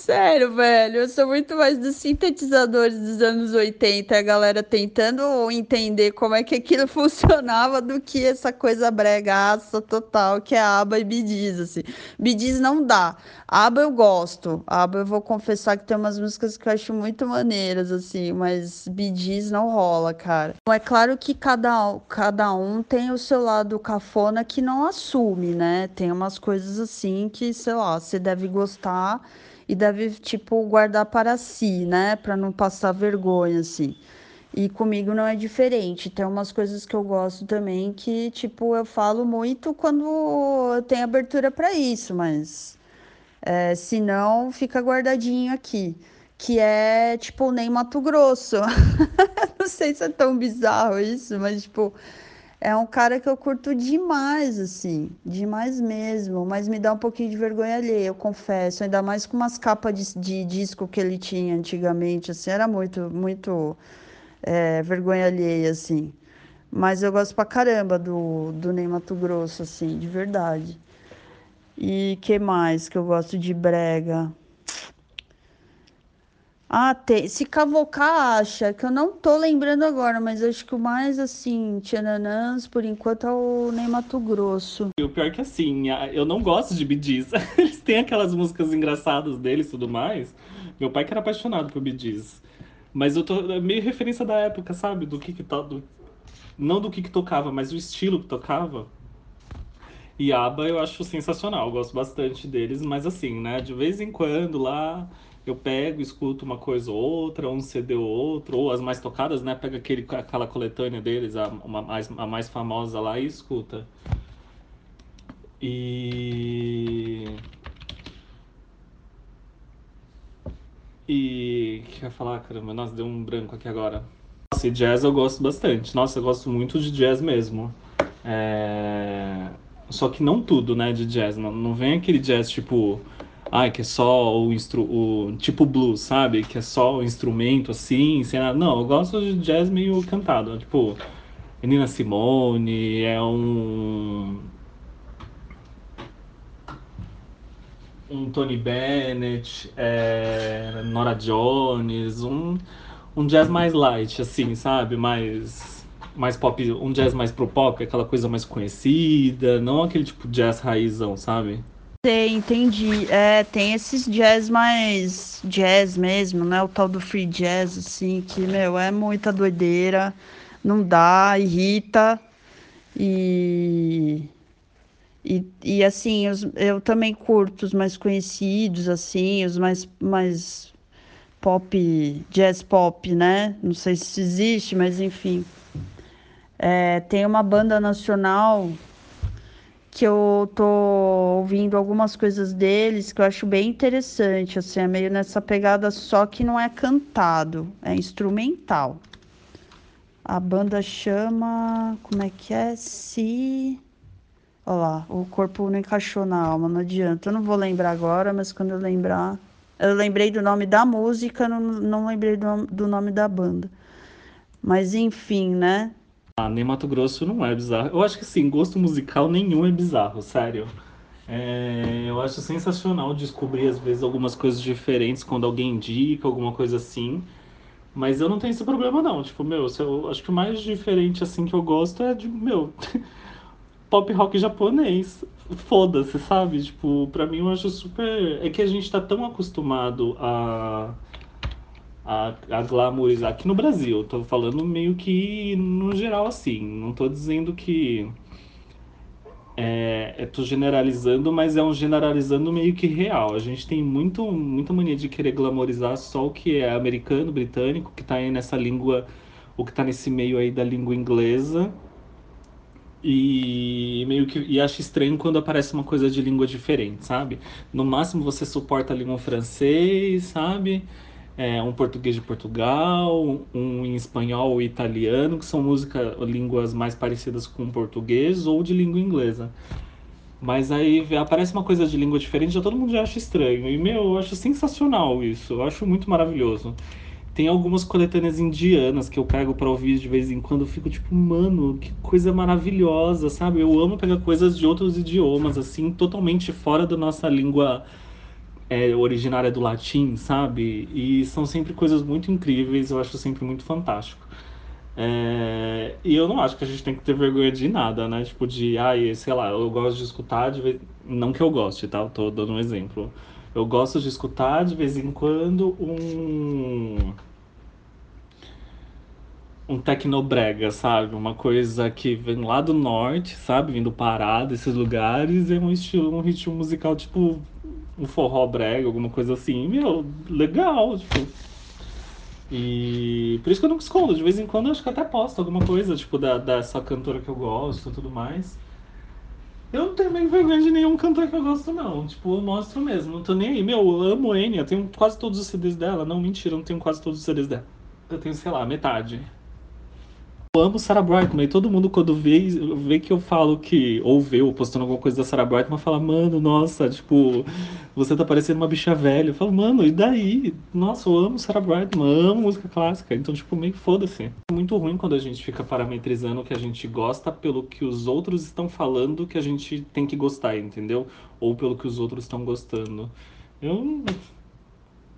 Sério, velho, eu sou muito mais dos sintetizadores dos anos 80, a galera tentando entender como é que aquilo funcionava do que essa coisa bregaça total que é a aba e bidiz, assim. Bidiz não dá. Aba eu gosto. Aba eu vou confessar que tem umas músicas que eu acho muito maneiras, assim, mas bidiz não rola, cara. É claro que cada, cada um tem o seu lado cafona que não assume, né? Tem umas coisas assim que, sei lá, você deve gostar e deve, tipo, guardar para si, né? Para não passar vergonha, assim. E comigo não é diferente. Tem umas coisas que eu gosto também que, tipo, eu falo muito quando eu tenho abertura para isso, mas é, se não, fica guardadinho aqui. Que é, tipo, nem Mato Grosso. não sei se é tão bizarro isso, mas, tipo, é um cara que eu curto demais, assim, demais mesmo, mas me dá um pouquinho de vergonha alheia, eu confesso, ainda mais com umas capas de, de disco que ele tinha antigamente, assim, era muito, muito é, vergonha alheia, assim. Mas eu gosto pra caramba do, do Ney Mato Grosso, assim, de verdade. E que mais que eu gosto de brega? Ah, tem. Se cavocar, acha, que eu não tô lembrando agora, mas acho que o mais assim, tchananãs, por enquanto, é o Ney Mato Grosso. E o pior é que assim, eu não gosto de Bidiz. Eles têm aquelas músicas engraçadas deles e tudo mais. Meu pai que era apaixonado por Bidiz. Mas eu tô é meio referência da época, sabe? Do que que to... do... Não do que que tocava, mas do estilo que tocava. E ABBA eu acho sensacional, eu gosto bastante deles, mas assim, né? De vez em quando lá eu pego, escuto uma coisa ou outra, um CD ou outro, ou as mais tocadas, né? Pega aquele, aquela coletânea deles, a, uma, mais, a mais famosa lá e escuta. E. E. O que eu ia falar, caramba? Nossa, deu um branco aqui agora. Nossa, e jazz eu gosto bastante. Nossa, eu gosto muito de jazz mesmo. É... Só que não tudo, né, de jazz. Não, não vem aquele jazz tipo ai, que é só o, instru o tipo blues, sabe? Que é só o instrumento assim, sem nada. Não, eu gosto de jazz meio cantado. Tipo, Nina Simone, é um. Um Tony Bennett, é, Nora Jones, um, um jazz mais light, assim, sabe? Mais, mais pop, um jazz mais pro pop, aquela coisa mais conhecida, não aquele tipo jazz raizão, sabe? Entendi. É, tem esses jazz mais jazz mesmo, né? O tal do free jazz, assim, que, meu, é muita doideira, não dá, irrita. E, e, e assim, os, eu também curto os mais conhecidos, assim, os mais, mais pop, jazz pop, né? Não sei se existe, mas enfim. É, tem uma banda nacional que eu tô ouvindo algumas coisas deles que eu acho bem interessante, assim, é meio nessa pegada só que não é cantado, é instrumental. A banda chama, como é que é? Se Olha lá, o corpo não encaixou na alma, não adianta. Eu não vou lembrar agora, mas quando eu lembrar. Eu lembrei do nome da música, não, não lembrei do, do nome da banda. Mas enfim, né? Ah, nem Mato Grosso não é bizarro. Eu acho que sim, gosto musical nenhum é bizarro, sério. É, eu acho sensacional descobrir, às vezes, algumas coisas diferentes quando alguém indica, alguma coisa assim. Mas eu não tenho esse problema, não. Tipo, meu, eu acho que o mais diferente, assim, que eu gosto é de, meu, pop rock japonês. Foda-se, sabe? Tipo, pra mim eu acho super. É que a gente tá tão acostumado a a, a glamourizar aqui no Brasil. Tô falando meio que no geral assim. Não tô dizendo que é, eu tô generalizando, mas é um generalizando meio que real. A gente tem muito, muita mania de querer glamorizar só o que é americano, britânico, que tá aí nessa língua, o que tá nesse meio aí da língua inglesa. E meio que e acho estranho quando aparece uma coisa de língua diferente, sabe? No máximo você suporta a língua francês, sabe? É, um português de Portugal, um em espanhol ou italiano, que são música, línguas mais parecidas com português ou de língua inglesa. Mas aí aparece uma coisa de língua diferente, já todo mundo já acha estranho. E, meu, eu acho sensacional isso. Eu acho muito maravilhoso. Tem algumas coletâneas indianas que eu pego para ouvir de vez em quando. Eu fico tipo, mano, que coisa maravilhosa, sabe? Eu amo pegar coisas de outros idiomas, assim, totalmente fora da nossa língua é, originária do latim, sabe? E são sempre coisas muito incríveis, eu acho sempre muito fantástico. É, e eu não acho que a gente tem que ter vergonha de nada, né? Tipo, de, ai, sei lá, eu gosto de escutar, de vez... não que eu goste, tá? Eu tô dando um exemplo. Eu gosto de escutar de vez em quando um. Um tecnobrega, sabe? Uma coisa que vem lá do norte, sabe? Vindo parar desses lugares, é um estilo, um ritmo musical tipo um forró brega, alguma coisa assim, meu, legal, tipo. E por isso que eu não escondo, de vez em quando eu acho que até posto alguma coisa, tipo, da, dessa cantora que eu gosto e tudo mais. Eu não tenho nem vergonha de nenhum cantor que eu gosto, não. Tipo, eu mostro mesmo, não tô nem aí. Meu, eu amo Enya, tenho quase todos os CDs dela. Não, mentira, eu não tenho quase todos os CDs dela. Eu tenho, sei lá, metade. Eu amo Sarah Brightman e todo mundo quando vê, vê que eu falo que, ou vê eu postando alguma coisa da Sarah Brightman, fala, mano, nossa, tipo, você tá parecendo uma bicha velha. Eu falo, mano, e daí? Nossa, eu amo Sarah Brightman, amo música clássica. Então, tipo, meio foda-se. É muito ruim quando a gente fica parametrizando o que a gente gosta pelo que os outros estão falando que a gente tem que gostar, entendeu? Ou pelo que os outros estão gostando. Eu.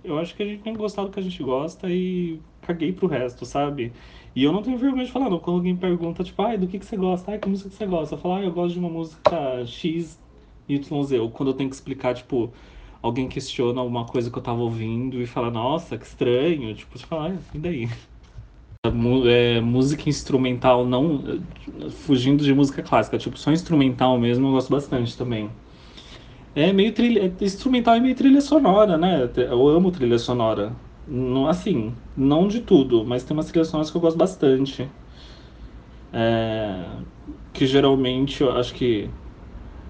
Eu acho que a gente tem que gostar do que a gente gosta e caguei pro resto, sabe? E eu não tenho vergonha de falar, não. Quando alguém pergunta, tipo, ai, do que, que você gosta? Ai, que música que você gosta? Eu falo, ai, eu gosto de uma música X, Y, Z. Ou quando eu tenho que explicar, tipo, alguém questiona alguma coisa que eu tava ouvindo e fala, nossa, que estranho. Tipo, você fala, ai, e daí? É, música instrumental, não. Fugindo de música clássica, tipo, só instrumental mesmo, eu gosto bastante também. É meio trilha. Instrumental é meio trilha sonora, né? Eu amo trilha sonora. Não, assim, não de tudo, mas tem umas trilhas sonoras que eu gosto bastante. É, que geralmente eu acho que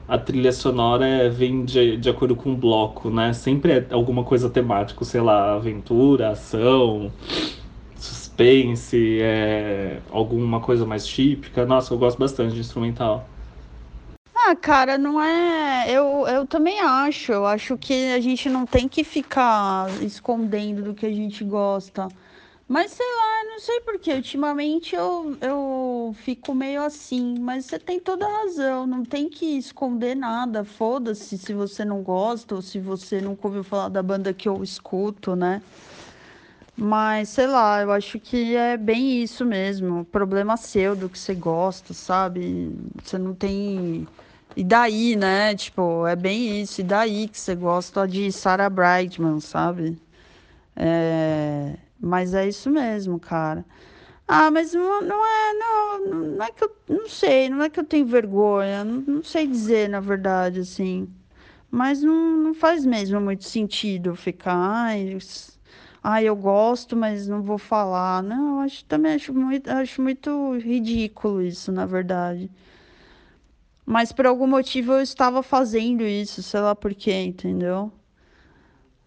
a trilha sonora é, vem de, de acordo com o bloco, né? Sempre é alguma coisa temática, sei lá, aventura, ação, suspense, é, alguma coisa mais típica. Nossa, eu gosto bastante de instrumental. Cara, não é. Eu, eu também acho. Eu acho que a gente não tem que ficar escondendo do que a gente gosta. Mas sei lá, não sei porquê. Ultimamente eu, eu fico meio assim. Mas você tem toda a razão. Não tem que esconder nada. Foda-se se você não gosta ou se você nunca ouviu falar da banda que eu escuto, né? Mas sei lá, eu acho que é bem isso mesmo. Problema seu do que você gosta, sabe? Você não tem e daí, né? Tipo, é bem isso. E daí que você gosta de Sarah Brightman, sabe? É... Mas é isso mesmo, cara. Ah, mas não, não é. Não, não é que eu. Não sei, não é que eu tenho vergonha. Não, não sei dizer, na verdade, assim. Mas não, não faz mesmo muito sentido ficar. Ai, eu gosto, mas não vou falar. Não, acho, também acho muito, acho muito ridículo isso, na verdade. Mas por algum motivo eu estava fazendo isso, sei lá por quê, entendeu?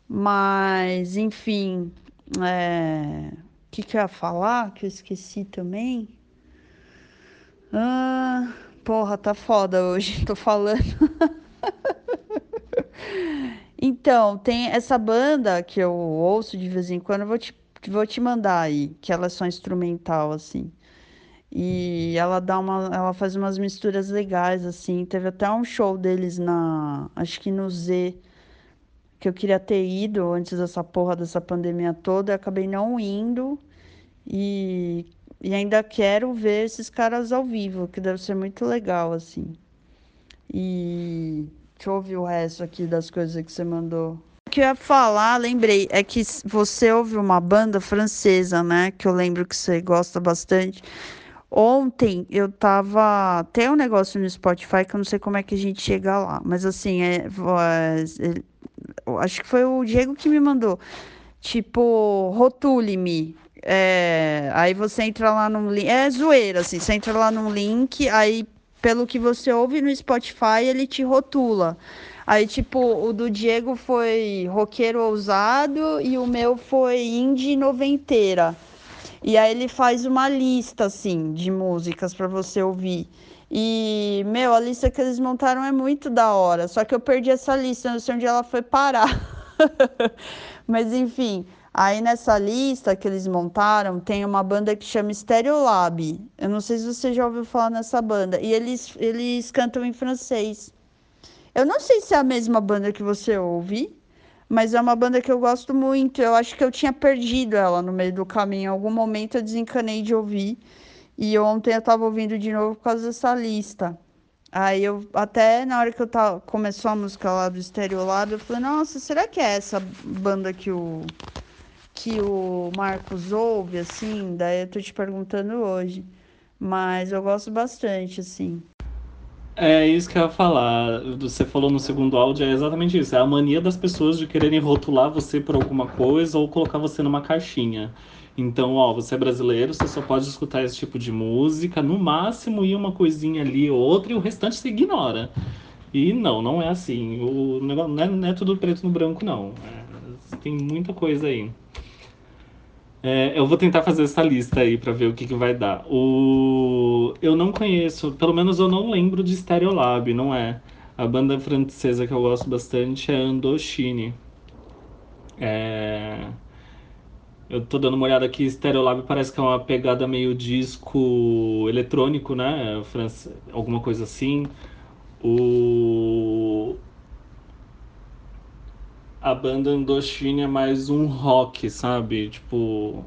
Mas, enfim, é... o que, que eu ia falar que eu esqueci também? Ah, porra, tá foda hoje, tô falando. então, tem essa banda que eu ouço de vez em quando, eu vou te, vou te mandar aí, que ela é só instrumental, assim. E ela dá uma, ela faz umas misturas legais assim. Teve até um show deles na, acho que no Z, que eu queria ter ido antes dessa porra dessa pandemia toda, eu acabei não indo. E, e ainda quero ver esses caras ao vivo, que deve ser muito legal assim. E deixa eu ouvir o resto aqui das coisas que você mandou. O que eu ia falar, lembrei, é que você ouve uma banda francesa, né? Que eu lembro que você gosta bastante Ontem eu tava. Tem um negócio no Spotify que eu não sei como é que a gente chega lá, mas assim, é, é, acho que foi o Diego que me mandou. Tipo, rotule-me. É, aí você entra lá num link. É zoeira, assim. Você entra lá num link, aí pelo que você ouve no Spotify, ele te rotula. Aí, tipo, o do Diego foi roqueiro ousado e o meu foi indie noventeira. E aí ele faz uma lista, assim, de músicas para você ouvir. E, meu, a lista que eles montaram é muito da hora. Só que eu perdi essa lista, não sei onde ela foi parar. Mas, enfim, aí nessa lista que eles montaram, tem uma banda que chama Stereolab. Eu não sei se você já ouviu falar nessa banda. E eles, eles cantam em francês. Eu não sei se é a mesma banda que você ouve, mas é uma banda que eu gosto muito. Eu acho que eu tinha perdido ela no meio do caminho. Em algum momento eu desencanei de ouvir. E ontem eu tava ouvindo de novo por causa dessa lista. Aí eu, até na hora que eu tava, começou a música lá do Stereo Lab, eu falei, nossa, será que é essa banda que o, que o Marcos ouve, assim? Daí eu tô te perguntando hoje. Mas eu gosto bastante, assim. É isso que eu ia falar. Você falou no segundo áudio, é exatamente isso. É a mania das pessoas de quererem rotular você por alguma coisa ou colocar você numa caixinha. Então, ó, você é brasileiro, você só pode escutar esse tipo de música, no máximo ir uma coisinha ali ou outra, e o restante você ignora. E não, não é assim. O negócio não é, não é tudo preto no branco, não. É, tem muita coisa aí. É, eu vou tentar fazer essa lista aí para ver o que, que vai dar. O... Eu não conheço, pelo menos eu não lembro de Stereolab, não é? A banda francesa que eu gosto bastante é Andochine. É... Eu tô dando uma olhada aqui, Stereolab parece que é uma pegada meio disco eletrônico, né? France... Alguma coisa assim. O a banda Indochine é mais um rock, sabe? Tipo.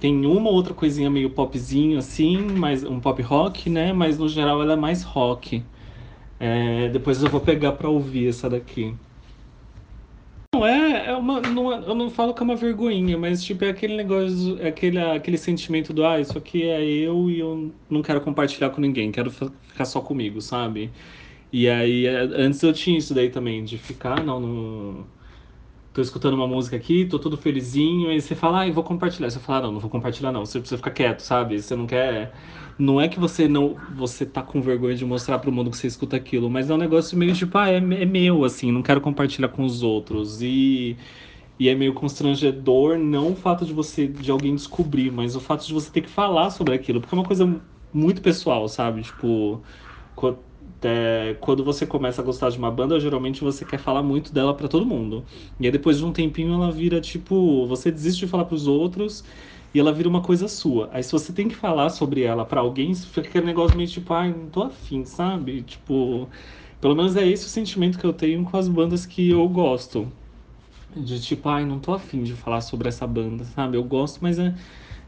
Tem uma outra coisinha meio popzinho assim, mais um pop rock, né? Mas no geral ela é mais rock. É, depois eu vou pegar pra ouvir essa daqui. Não é, é uma, não, é, eu não falo que é uma vergonhinha, mas tipo é aquele negócio, é aquele, aquele sentimento do ah, isso aqui é eu e eu não quero compartilhar com ninguém, quero ficar só comigo, sabe? E aí, é, antes eu tinha isso daí também, de ficar, não, não. Tô escutando uma música aqui, tô todo felizinho, aí você fala, ah, eu vou compartilhar. Você fala, não, não vou compartilhar, não. Você precisa ficar quieto, sabe? Você não quer. Não é que você não. Você tá com vergonha de mostrar pro mundo que você escuta aquilo, mas é um negócio meio tipo, ah, é, é meu, assim, não quero compartilhar com os outros. E. E é meio constrangedor, não o fato de você, de alguém descobrir, mas o fato de você ter que falar sobre aquilo, porque é uma coisa muito pessoal, sabe? Tipo, é, quando você começa a gostar de uma banda, geralmente você quer falar muito dela para todo mundo. E aí depois de um tempinho ela vira tipo, você desiste de falar para os outros e ela vira uma coisa sua. Aí se você tem que falar sobre ela para alguém, fica aquele negócio meio tipo, ai, não tô afim, sabe? Tipo, pelo menos é esse o sentimento que eu tenho com as bandas que eu gosto. De tipo, ai, não tô afim de falar sobre essa banda, sabe? Eu gosto, mas é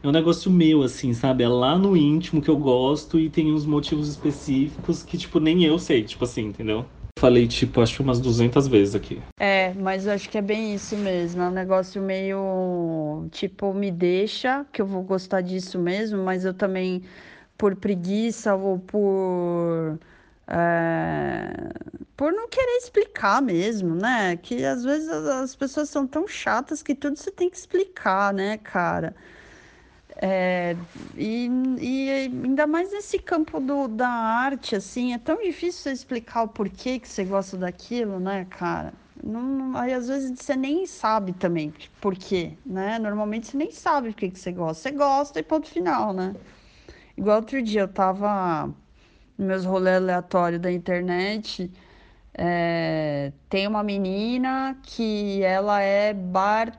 é um negócio meu, assim, sabe? É lá no íntimo que eu gosto e tem uns motivos específicos que, tipo, nem eu sei, tipo assim, entendeu? Falei, tipo, acho umas 200 vezes aqui. É, mas acho que é bem isso mesmo. É um negócio meio, tipo, me deixa, que eu vou gostar disso mesmo, mas eu também, por preguiça ou por. É, por não querer explicar mesmo, né? Que às vezes as pessoas são tão chatas que tudo você tem que explicar, né, cara? É, e, e ainda mais nesse campo do, da arte, assim, é tão difícil você explicar o porquê que você gosta daquilo, né, cara? Não, aí às vezes você nem sabe também por quê, né? Normalmente você nem sabe por que, que você gosta. Você gosta e ponto final, né? Igual outro dia eu tava nos meus rolês aleatórios da internet, é, tem uma menina que ela é bar,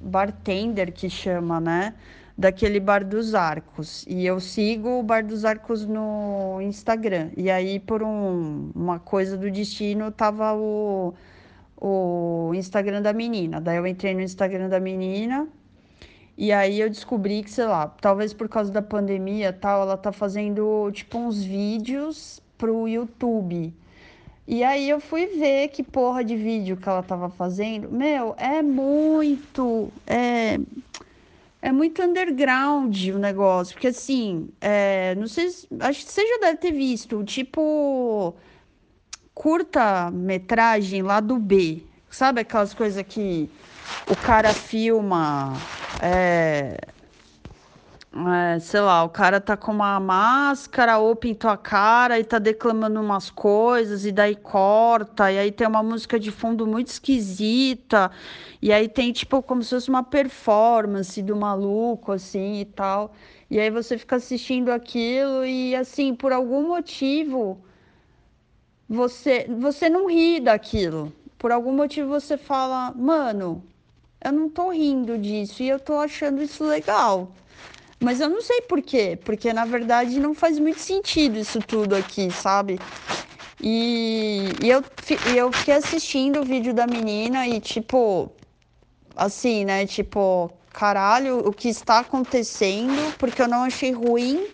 bartender, que chama, né? Daquele Bar dos Arcos. E eu sigo o Bar dos Arcos no Instagram. E aí, por um, uma coisa do destino, tava o, o Instagram da menina. Daí eu entrei no Instagram da menina. E aí eu descobri que, sei lá, talvez por causa da pandemia tal, ela tá fazendo tipo uns vídeos pro YouTube. E aí eu fui ver que porra de vídeo que ela tava fazendo. Meu, é muito. É é muito underground o negócio, porque assim, é, não sei, acho que você já deve ter visto, tipo curta-metragem lá do B, sabe aquelas coisas que o cara filma, é, é, sei lá, o cara tá com uma máscara ou pintou a cara e tá declamando umas coisas e daí corta, e aí tem uma música de fundo muito esquisita, e aí tem tipo como se fosse uma performance do maluco assim e tal. E aí você fica assistindo aquilo e assim, por algum motivo você você não ri daquilo. Por algum motivo você fala, mano, eu não tô rindo disso e eu tô achando isso legal. Mas eu não sei por quê, porque na verdade não faz muito sentido isso tudo aqui, sabe? E, e eu, eu fiquei assistindo o vídeo da menina e, tipo, assim, né? Tipo, caralho, o que está acontecendo? Porque eu não achei ruim,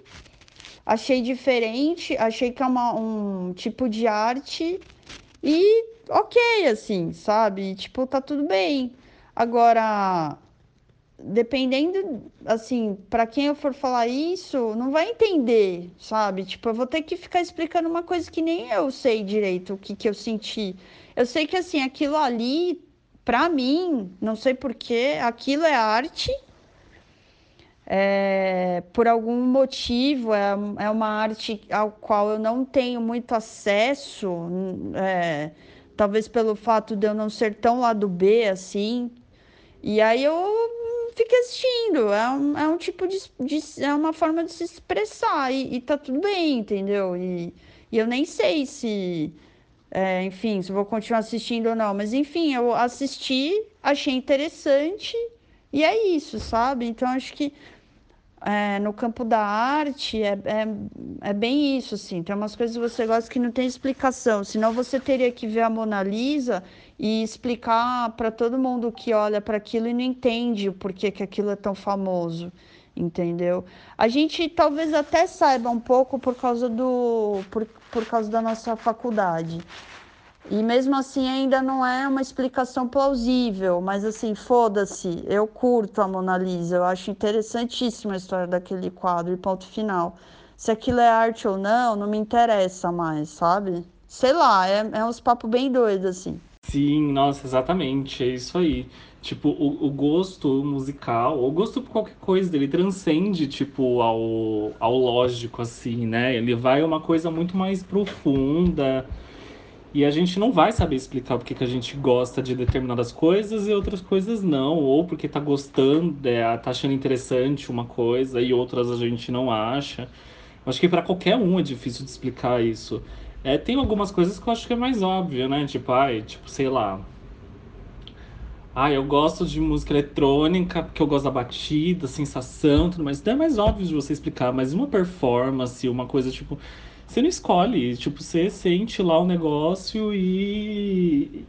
achei diferente, achei que é uma, um tipo de arte e ok, assim, sabe? Tipo, tá tudo bem. Agora, dependendo, assim, para quem eu for falar isso, não vai entender, sabe? Tipo, eu vou ter que ficar explicando uma coisa que nem eu sei direito o que, que eu senti. Eu sei que, assim, aquilo ali, para mim, não sei porquê, aquilo é arte. É, por algum motivo, é, é uma arte ao qual eu não tenho muito acesso, é, talvez pelo fato de eu não ser tão lado B assim. E aí eu fique assistindo. É um, é um tipo de, de, É uma forma de se expressar e, e tá tudo bem, entendeu? E, e eu nem sei se. É, enfim, se vou continuar assistindo ou não. Mas enfim, eu assisti, achei interessante e é isso, sabe? Então acho que é, no campo da arte é, é, é, bem isso, assim. Tem umas coisas que você gosta que não tem explicação. Senão você teria que ver a Mona Lisa e explicar para todo mundo que olha para aquilo e não entende o porquê que aquilo é tão famoso, entendeu? A gente talvez até saiba um pouco por causa do por, por causa da nossa faculdade. E mesmo assim ainda não é uma explicação plausível, mas assim, foda-se, eu curto a Mona Lisa, eu acho interessantíssima a história daquele quadro e ponto final. Se aquilo é arte ou não, não me interessa mais, sabe? Sei lá, é, é uns papos bem doidos, assim. Sim, nossa, exatamente, é isso aí. Tipo, o, o gosto musical, o gosto por qualquer coisa, ele transcende, tipo, ao, ao lógico, assim, né? Ele vai uma coisa muito mais profunda. E a gente não vai saber explicar porque que a gente gosta de determinadas coisas e outras coisas não. Ou porque tá gostando, é, tá achando interessante uma coisa e outras a gente não acha. Acho que para qualquer um é difícil de explicar isso. É, tem algumas coisas que eu acho que é mais óbvio, né? Tipo, ai, tipo, sei lá. Ah, eu gosto de música eletrônica porque eu gosto da batida, sensação, tudo mais. Isso é mais óbvio de você explicar, mas uma performance, uma coisa tipo. Você não escolhe, tipo, você sente lá o negócio e.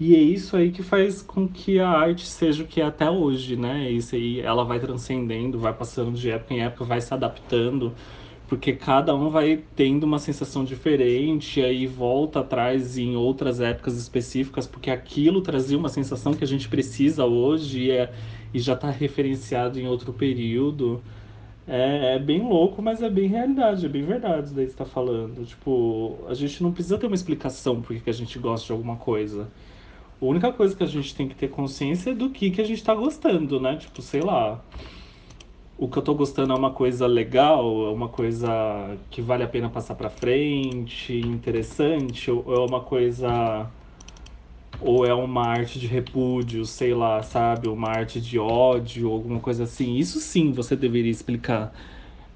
E é isso aí que faz com que a arte seja o que é até hoje, né? Isso aí, ela vai transcendendo, vai passando de época em época, vai se adaptando porque cada um vai tendo uma sensação diferente, aí volta atrás em outras épocas específicas, porque aquilo trazia uma sensação que a gente precisa hoje e, é, e já está referenciado em outro período. É, é, bem louco, mas é bem realidade, é bem verdade isso daí que você tá falando. Tipo, a gente não precisa ter uma explicação por que a gente gosta de alguma coisa. A única coisa que a gente tem que ter consciência é do que, que a gente tá gostando, né? Tipo, sei lá o que eu tô gostando é uma coisa legal, é uma coisa que vale a pena passar para frente, interessante, ou é uma coisa ou é uma arte de repúdio, sei lá, sabe, uma arte de ódio, alguma coisa assim. Isso sim você deveria explicar.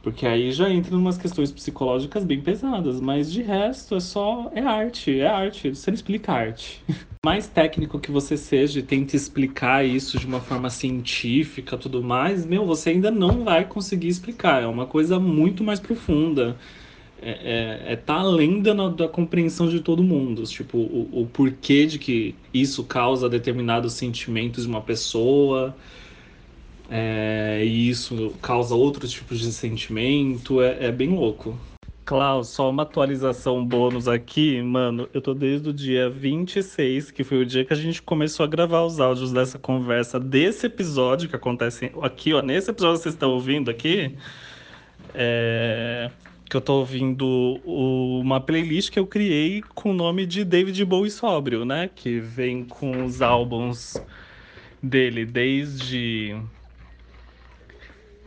Porque aí já entra em umas questões psicológicas bem pesadas, mas de resto é só é arte, é arte, você não explica arte. mais técnico que você seja e tente explicar isso de uma forma científica, tudo mais, meu, você ainda não vai conseguir explicar. É uma coisa muito mais profunda. É, é, é tá além da, da compreensão de todo mundo. Tipo, o, o porquê de que isso causa determinados sentimentos de uma pessoa é, e isso causa outros tipos de sentimento, é, é bem louco. Klaus, só uma atualização bônus aqui, mano. Eu tô desde o dia 26, que foi o dia que a gente começou a gravar os áudios dessa conversa, desse episódio que acontece aqui, ó. Nesse episódio que vocês estão ouvindo aqui, é... que eu tô ouvindo uma playlist que eu criei com o nome de David Bowie Sóbrio, né? Que vem com os álbuns dele desde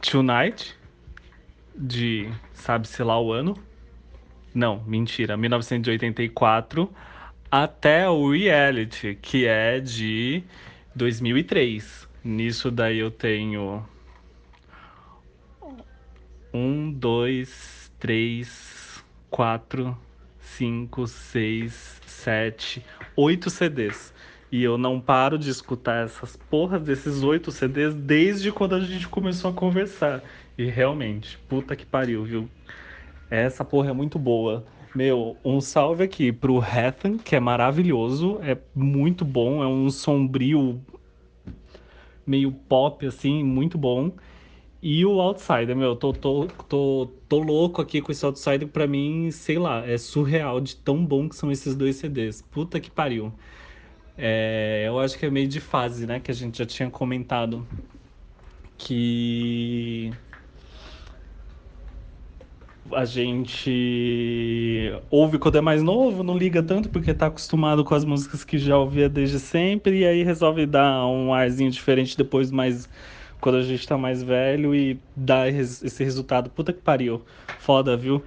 Tonight, de sabe-se lá o ano, não, mentira, 1984 até o Reality, que é de 2003. Nisso daí eu tenho um, dois, três, quatro, cinco, seis, sete, oito CDs. E eu não paro de escutar essas porras desses oito CDs desde quando a gente começou a conversar. E realmente, puta que pariu, viu? Essa porra é muito boa. Meu, um salve aqui pro Hathan, que é maravilhoso, é muito bom, é um sombrio meio pop, assim, muito bom. E o Outsider, meu, tô, tô, tô, tô louco aqui com esse Outsider, pra mim, sei lá, é surreal de tão bom que são esses dois CDs. Puta que pariu. É, eu acho que é meio de fase, né, que a gente já tinha comentado. Que a gente ouve quando é mais novo, não liga tanto porque tá acostumado com as músicas que já ouvia desde sempre, e aí resolve dar um arzinho diferente depois, mais quando a gente tá mais velho e dá esse resultado. Puta que pariu. Foda, viu?